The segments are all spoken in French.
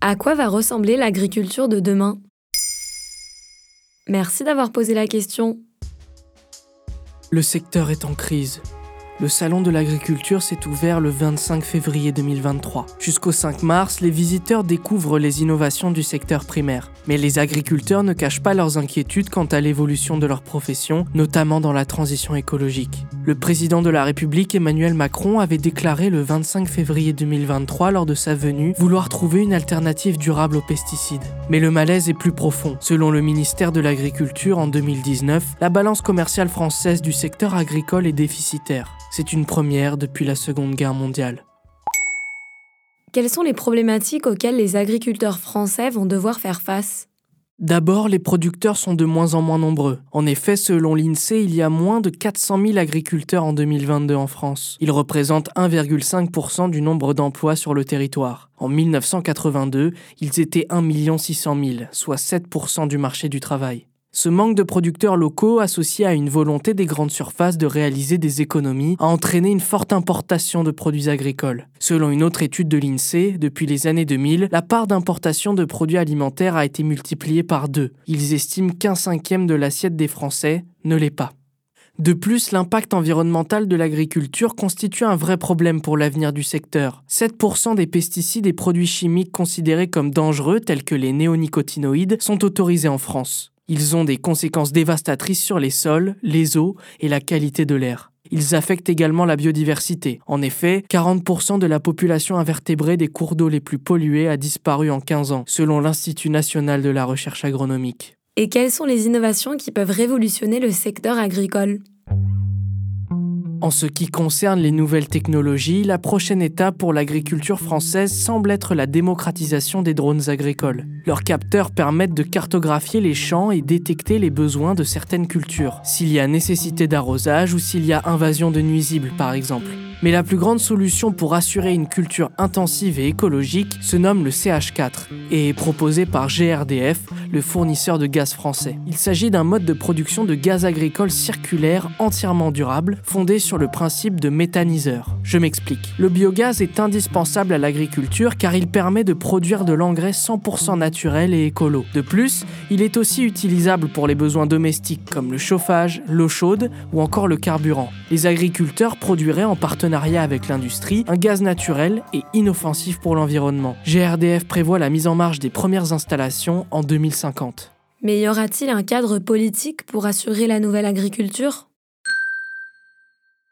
À quoi va ressembler l'agriculture de demain? Merci d'avoir posé la question. Le secteur est en crise. Le salon de l'agriculture s'est ouvert le 25 février 2023. Jusqu'au 5 mars, les visiteurs découvrent les innovations du secteur primaire. Mais les agriculteurs ne cachent pas leurs inquiétudes quant à l'évolution de leur profession, notamment dans la transition écologique. Le président de la République Emmanuel Macron avait déclaré le 25 février 2023 lors de sa venue vouloir trouver une alternative durable aux pesticides. Mais le malaise est plus profond. Selon le ministère de l'Agriculture en 2019, la balance commerciale française du secteur agricole est déficitaire. C'est une première depuis la Seconde Guerre mondiale. Quelles sont les problématiques auxquelles les agriculteurs français vont devoir faire face? D'abord, les producteurs sont de moins en moins nombreux. En effet, selon l'INSEE, il y a moins de 400 000 agriculteurs en 2022 en France. Ils représentent 1,5% du nombre d'emplois sur le territoire. En 1982, ils étaient 1 600 000, soit 7% du marché du travail. Ce manque de producteurs locaux, associé à une volonté des grandes surfaces de réaliser des économies, a entraîné une forte importation de produits agricoles. Selon une autre étude de l'INSEE, depuis les années 2000, la part d'importation de produits alimentaires a été multipliée par deux. Ils estiment qu'un cinquième de l'assiette des Français ne l'est pas. De plus, l'impact environnemental de l'agriculture constitue un vrai problème pour l'avenir du secteur. 7% des pesticides et produits chimiques considérés comme dangereux, tels que les néonicotinoïdes, sont autorisés en France. Ils ont des conséquences dévastatrices sur les sols, les eaux et la qualité de l'air. Ils affectent également la biodiversité. En effet, 40% de la population invertébrée des cours d'eau les plus pollués a disparu en 15 ans, selon l'Institut national de la recherche agronomique. Et quelles sont les innovations qui peuvent révolutionner le secteur agricole? En ce qui concerne les nouvelles technologies, la prochaine étape pour l'agriculture française semble être la démocratisation des drones agricoles. Leurs capteurs permettent de cartographier les champs et détecter les besoins de certaines cultures, s'il y a nécessité d'arrosage ou s'il y a invasion de nuisibles par exemple. Mais la plus grande solution pour assurer une culture intensive et écologique se nomme le CH4 et est proposée par GRDF, le fournisseur de gaz français. Il s'agit d'un mode de production de gaz agricole circulaire entièrement durable, fondé sur le principe de méthaniseur. Je m'explique. Le biogaz est indispensable à l'agriculture car il permet de produire de l'engrais 100% naturel et écolo. De plus, il est aussi utilisable pour les besoins domestiques comme le chauffage, l'eau chaude ou encore le carburant. Les agriculteurs produiraient en partenariat avec l'industrie, un gaz naturel et inoffensif pour l'environnement. GRDF prévoit la mise en marche des premières installations en 2050. Mais y aura-t-il un cadre politique pour assurer la nouvelle agriculture?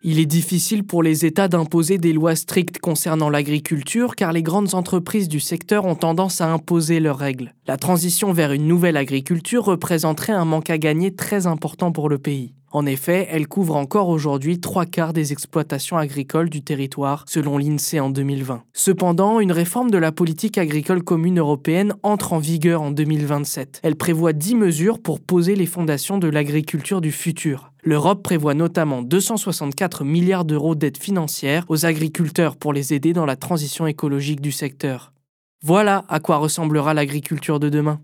Il est difficile pour les États d'imposer des lois strictes concernant l'agriculture car les grandes entreprises du secteur ont tendance à imposer leurs règles. La transition vers une nouvelle agriculture représenterait un manque à gagner très important pour le pays. En effet, elle couvre encore aujourd'hui trois quarts des exploitations agricoles du territoire, selon l'INSEE en 2020. Cependant, une réforme de la politique agricole commune européenne entre en vigueur en 2027. Elle prévoit 10 mesures pour poser les fondations de l'agriculture du futur. L'Europe prévoit notamment 264 milliards d'euros d'aide financière aux agriculteurs pour les aider dans la transition écologique du secteur. Voilà à quoi ressemblera l'agriculture de demain.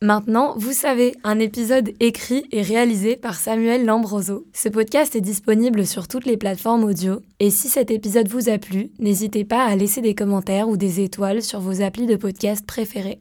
Maintenant, vous savez, un épisode écrit et réalisé par Samuel Lambroso. Ce podcast est disponible sur toutes les plateformes audio. Et si cet épisode vous a plu, n'hésitez pas à laisser des commentaires ou des étoiles sur vos applis de podcast préférés.